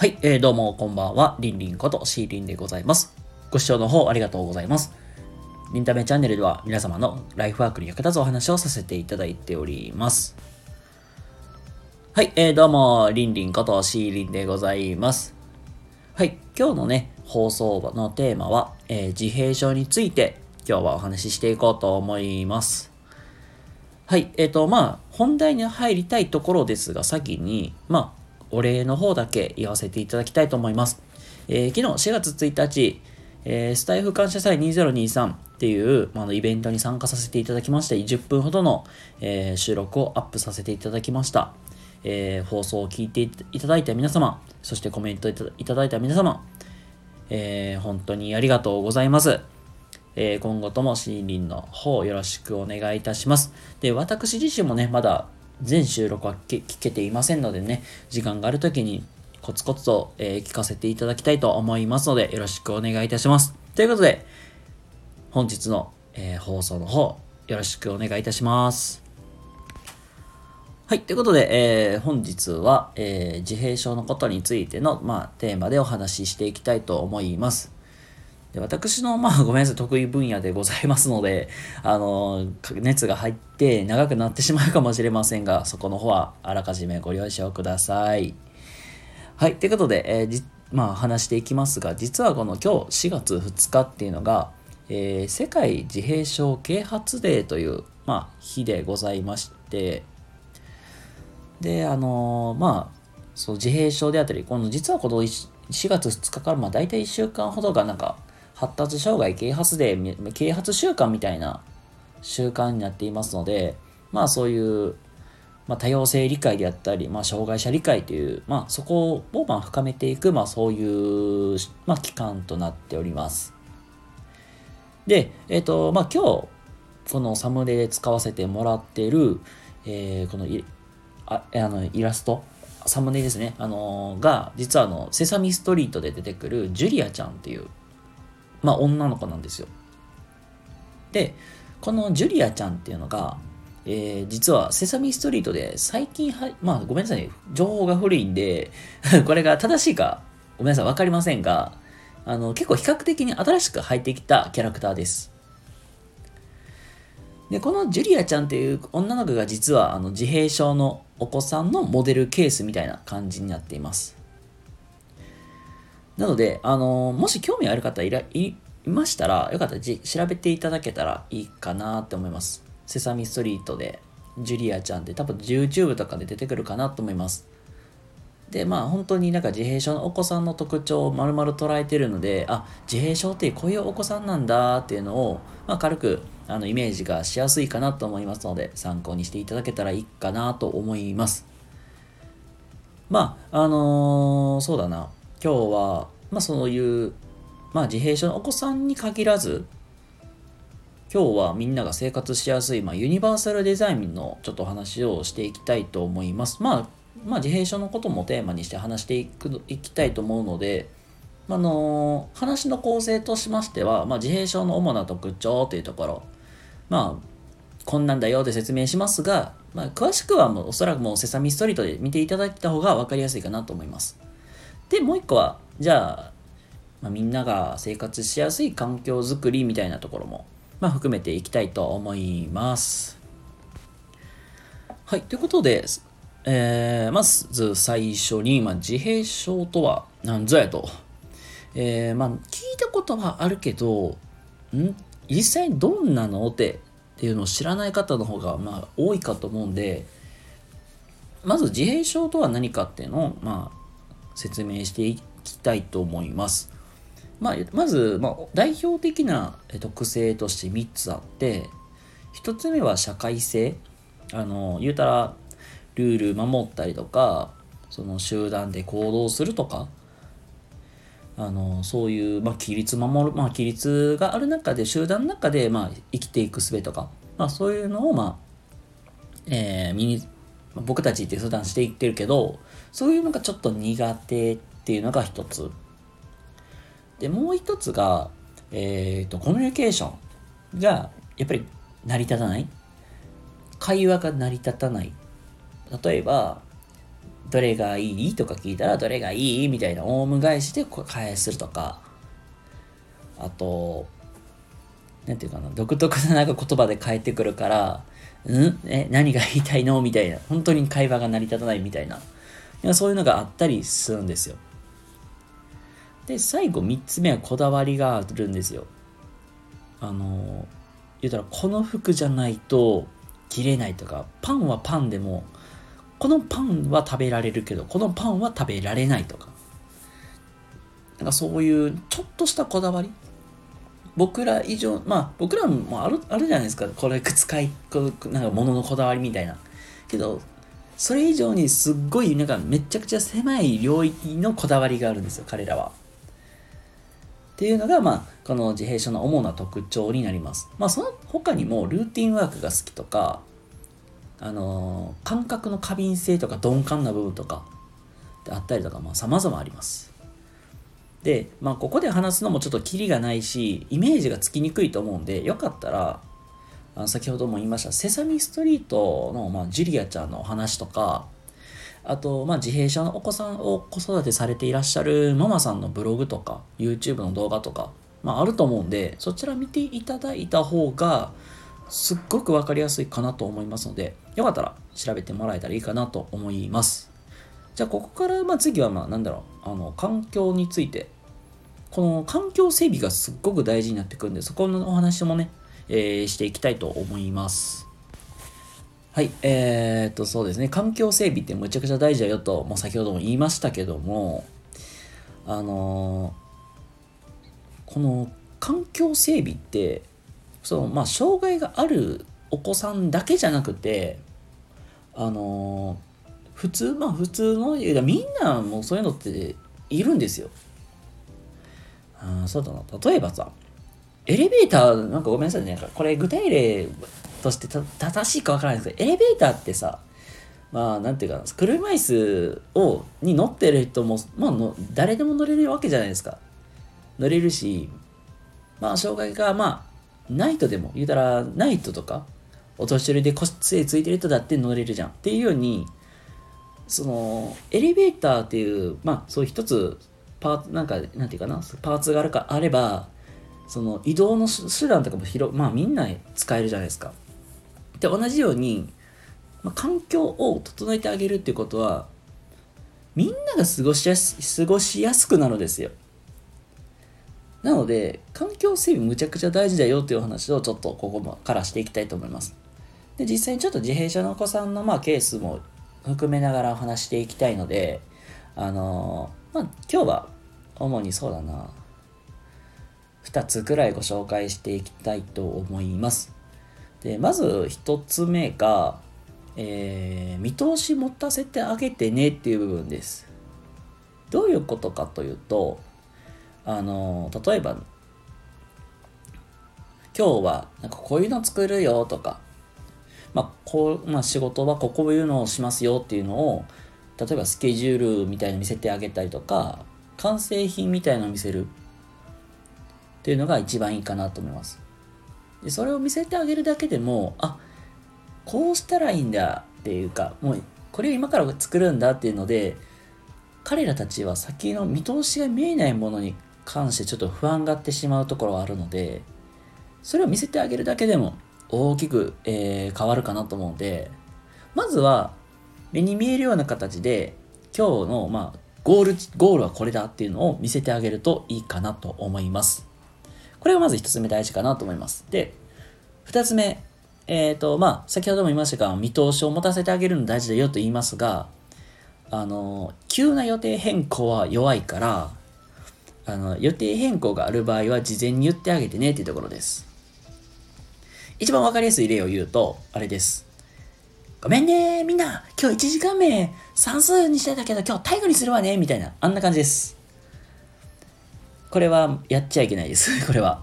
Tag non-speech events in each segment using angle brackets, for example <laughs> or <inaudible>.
はい、えー、どうもこんばんは。りんりんことしーりんでございます。ご視聴の方ありがとうございます。りんためチャンネルでは皆様のライフワークに役立つお話をさせていただいております。はい、えー、どうも、りんりんことしーりんでございます。はい、今日のね、放送のテーマは、えー、自閉症について今日はお話ししていこうと思います。はい、えっ、ー、と、まあ、本題に入りたいところですが、先に、まあ、お礼の方だけ言わせていただきたいと思います。えー、昨日4月1日、えー、スタイフ感謝祭2023っていう、まあ、イベントに参加させていただきまして、10分ほどの、えー、収録をアップさせていただきました。えー、放送を聞いていただいた皆様、そしてコメントいただいた皆様、えー、本当にありがとうございます。えー、今後とも森林の方よろしくお願いいたします。で、私自身もね、まだ全収録は聞けていませんのでね、時間がある時にコツコツと、えー、聞かせていただきたいと思いますので、よろしくお願いいたします。ということで、本日の、えー、放送の方、よろしくお願いいたします。はい。ということで、えー、本日は、え、自閉症のことについての、まあ、テーマでお話ししていきたいと思います。で私の、まあ、<laughs> ごめんなさい、得意分野でございますので、あの、熱が入って長くなってしまうかもしれませんが、そこの方はあらかじめご了承ください。はい、ということで、えー、まあ、話していきますが、実はこの今日4月2日っていうのが、えー、世界自閉症啓発デーという、まあ、日でございまして、で、あのー、まあ、そう自閉症であったり、この実はこの4月2日から、まあ、大体1週間ほどがなんか、発達障害啓発で、啓発習慣みたいな習慣になっていますので、まあそういう、まあ、多様性理解であったり、まあ、障害者理解という、まあ、そこをまあ深めていく、まあ、そういう、まあ、期間となっております。で、えっ、ー、と、まあ、今日、このサムネで使わせてもらっている、えー、このいああのイラスト、サムネですね、あのー、が、実はあの、セサミストリートで出てくるジュリアちゃんっていう、まあ女の子なんですよ。で、このジュリアちゃんっていうのが、えー、実はセサミストリートで最近は、まあごめんなさい、情報が古いんで <laughs> これが正しいかごめんなさい、わかりませんが、あの、結構比較的に新しく入ってきたキャラクターです。で、このジュリアちゃんっていう女の子が実はあの自閉症のお子さんのモデルケースみたいな感じになっています。なので、あのー、もし興味ある方いらいましたら、よかったら調べていただけたらいいかなって思います。セサミストリートで、ジュリアちゃんって多分 YouTube とかで出てくるかなと思います。で、まあ本当になんか自閉症のお子さんの特徴を丸々捉えてるので、あ、自閉症ってこういうお子さんなんだっていうのを、まあ軽くあのイメージがしやすいかなと思いますので、参考にしていただけたらいいかなと思います。まあ、あのー、そうだな。今日は、まあそういう、まあ自閉症のお子さんに限らず、今日はみんなが生活しやすい、まあ、ユニバーサルデザインのちょっと話をしていきたいと思います。まあ、まあ、自閉症のこともテーマにして話していくいきたいと思うので、あの話の構成としましては、まあ、自閉症の主な特徴というところ、まあ、こんなんだよって説明しますが、まあ、詳しくはもうおそらくもうセサミストリートで見ていただいた方が分かりやすいかなと思います。で、もう一個は、じゃあ、まあ、みんなが生活しやすい環境づくりみたいなところも、まあ、含めていきたいと思います。はい、ということで、えー、まず最初に、まあ、自閉症とは何ぞやと。えー、まあ、聞いたことはあるけど、ん？実際どんなの？ってっていうのを知らない方の方が、まあ、多いかと思うんで、まず自閉症とは何かっていうのを、まあ、説明していきたいと思います。まあ、まず、まあ、代表的な特性として3つあって、1つ目は社会性。あの、言うたら、ルール守ったりとか、その集団で行動するとか、あのそういう、まあ、規律守る、まあ、規律がある中で集団の中で、まあ、生きていく術とか、まあ、そういうのを、まあえー、身に僕たちって相談していってるけど、そういうのがちょっと苦手っていうのが一つ。で、もう一つが、えっ、ー、と、コミュニケーションが、やっぱり成り立たない。会話が成り立たない。例えば、どれがいいとか聞いたら、どれがいいみたいなオウム返しで返するとか、あと、なんていうかな、独特ななんか言葉で返ってくるから、ん？え、何が言いたいの？みたいな。本当に会話が成り立たないみたいな。いやそういうのがあったりするんですよ。で、最後3つ目はこだわりがあるんですよ。あの、言うたら、この服じゃないと着れないとか、パンはパンでも、このパンは食べられるけど、このパンは食べられないとか。なんかそういうちょっとしたこだわり僕ら以上、まあ僕らもあるあるじゃないですか。これ使い、こなんか物のこだわりみたいな。けど、それ以上にすっごいなんかめちゃくちゃ狭い領域のこだわりがあるんですよ、彼らは。っていうのが、まあ、この自閉症の主な特徴になります。まあ、その他にもルーティンワークが好きとか、あのー、感覚の過敏性とか鈍感な部分とかであったりとか、まあ、様々あります。で、まあ、ここで話すのもちょっとキリがないし、イメージがつきにくいと思うんで、よかったら、あの先ほども言いました、セサミストリートの、まあ、ジュリアちゃんのお話とか、あと、まあ、自閉症のお子さんを子育てされていらっしゃるママさんのブログとか、YouTube の動画とか、まあ、あると思うんで、そちら見ていただいた方が、すっごくわかりやすいかなと思いますので、よかったら調べてもらえたらいいかなと思います。じゃあ、ここから、まあ、次は、まあ、なんだろう、あの、環境について、この環境整備がすっごく大事になってくるんで、そこのお話もね、えー、していきたいと思います。はい、えー、っと、そうですね、環境整備ってむちゃくちゃ大事だよと、もう先ほども言いましたけども、あのー、この環境整備って、その、まあ、障害があるお子さんだけじゃなくて、あのー、普通、まあ普通の、みんなもうそういうのっているんですよ。あそうだな。例えばさ、エレベーター、なんかごめんなさいね。これ具体例としてた正しいかわからないですけど、エレベーターってさ、まあ、なんていうか車椅子を、に乗ってる人も、まあの、誰でも乗れるわけじゃないですか。乗れるし、まあ、障害が、まあ、ナイトでも、言うたら、ナイトとか、お年寄りで腰杖ついてる人だって乗れるじゃん。っていうように、その、エレベーターっていう、まあ、そう一つ、パーツ、なんか、なんていうかな、パーツがあるか、あれば、その移動の手段とかも広、まあみんな使えるじゃないですか。で、同じように、まあ、環境を整えてあげるっていうことは、みんなが過ごしやす、過ごしやすくなるんですよ。なので、環境整備むちゃくちゃ大事だよっていう話をちょっとここからしていきたいと思います。で、実際にちょっと自閉症のお子さんのまあケースも含めながらお話していきたいので、あのー、まあ今日は主にそうだな、2つくらいご紹介していきたいと思います。で、まず1つ目が、えー、見通し持たせてあげてねっていう部分です。どういうことかというと、あの、例えば、今日はなんかこういうの作るよとか、まあ、こう、まあ、仕事はこういうのをしますよっていうのを、例えばスケジュールみたいに見せてあげたりとか、完成品みたいのを見せるっていうのが一番いいかなと思います。でそれを見せてあげるだけでも、あ、こうしたらいいんだっていうか、もうこれを今から作るんだっていうので、彼らたちは先の見通しが見えないものに関してちょっと不安がってしまうところがあるので、それを見せてあげるだけでも大きく、えー、変わるかなと思うので、まずは目に見えるような形で今日の、まあ、ゴール、ゴールはこれだっていうのを見せてあげるといいかなと思います。これがまず一つ目大事かなと思います。で、二つ目、えっ、ー、と、まあ、先ほども言いましたが、見通しを持たせてあげるの大事だよと言いますが、あの、急な予定変更は弱いから、あの、予定変更がある場合は事前に言ってあげてねっていうところです。一番わかりやすい例を言うと、あれです。ごめんねみんな今日1時間目算数にしてたけど今日体育にするわねみたいな、あんな感じです。これはやっちゃいけないです。<laughs> これは。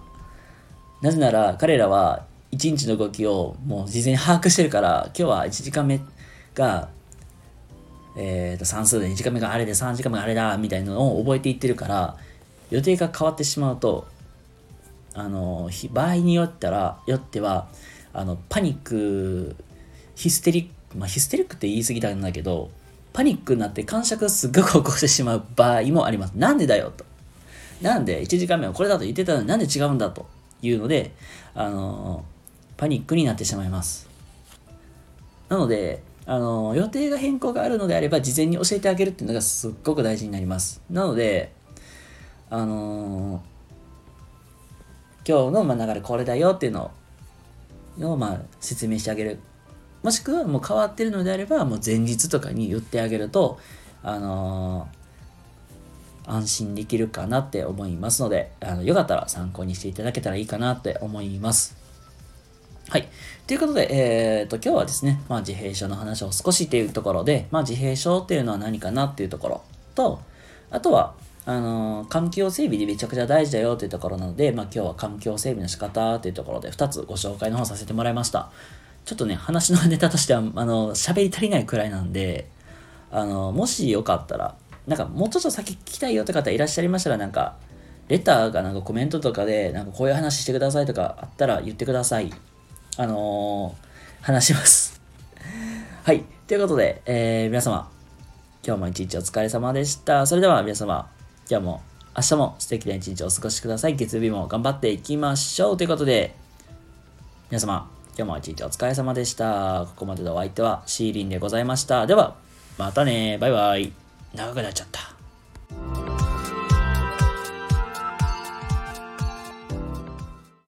なぜなら彼らは1日の動きをもう事前に把握してるから、今日は1時間目が、えっ、ー、と算数で2時間目があれで3時間目があれだみたいなのを覚えていってるから、予定が変わってしまうと、あの、場合によったら、よっては、あの、パニック、ヒステリック、まあ、ヒステリックって言い過ぎたんだけど、パニックになって感触すっごく起こしてしまう場合もあります。なんでだよと。なんで1時間目はこれだと言ってたのになんで違うんだというので、あのパニックになってしまいます。なので、あの予定が変更があるのであれば事前に教えてあげるっていうのがすっごく大事になります。なので、あの今日のま流れこれだよっていうのをまあ説明してあげる。もしくはもう変わってるのであればもう前日とかに言ってあげると、あの安心できるかなって思いますので、あのよかったら参考にしていただけたらいいかなって思います。はい。ということで、えっ、ー、と、今日はですね、まあ、自閉症の話を少しっていうところで、まあ、自閉症っていうのは何かなっていうところと、あとは、あの、環境整備でめちゃくちゃ大事だよっていうところなので、まあ、今日は環境整備の仕方っていうところで2つご紹介の方させてもらいました。ちょっとね、話のネタとしては、あの、喋り足りないくらいなんで、あの、もしよかったら、なんかもうちょっと先聞きたいよって方いらっしゃいましたら、なんか、レターがなんかコメントとかで、なんかこういう話してくださいとかあったら言ってください。あのー、話します <laughs> はい。ということで、えー、皆様、今日も一日お疲れ様でした。それでは皆様、今日も明日も素敵な一日をお過ごしください。月曜日も頑張っていきましょう。ということで、皆様、今日も一日お疲れ様でした。ここまでのお相手はシーリンでございました。では、またね。バイバイ。長くなっちゃった。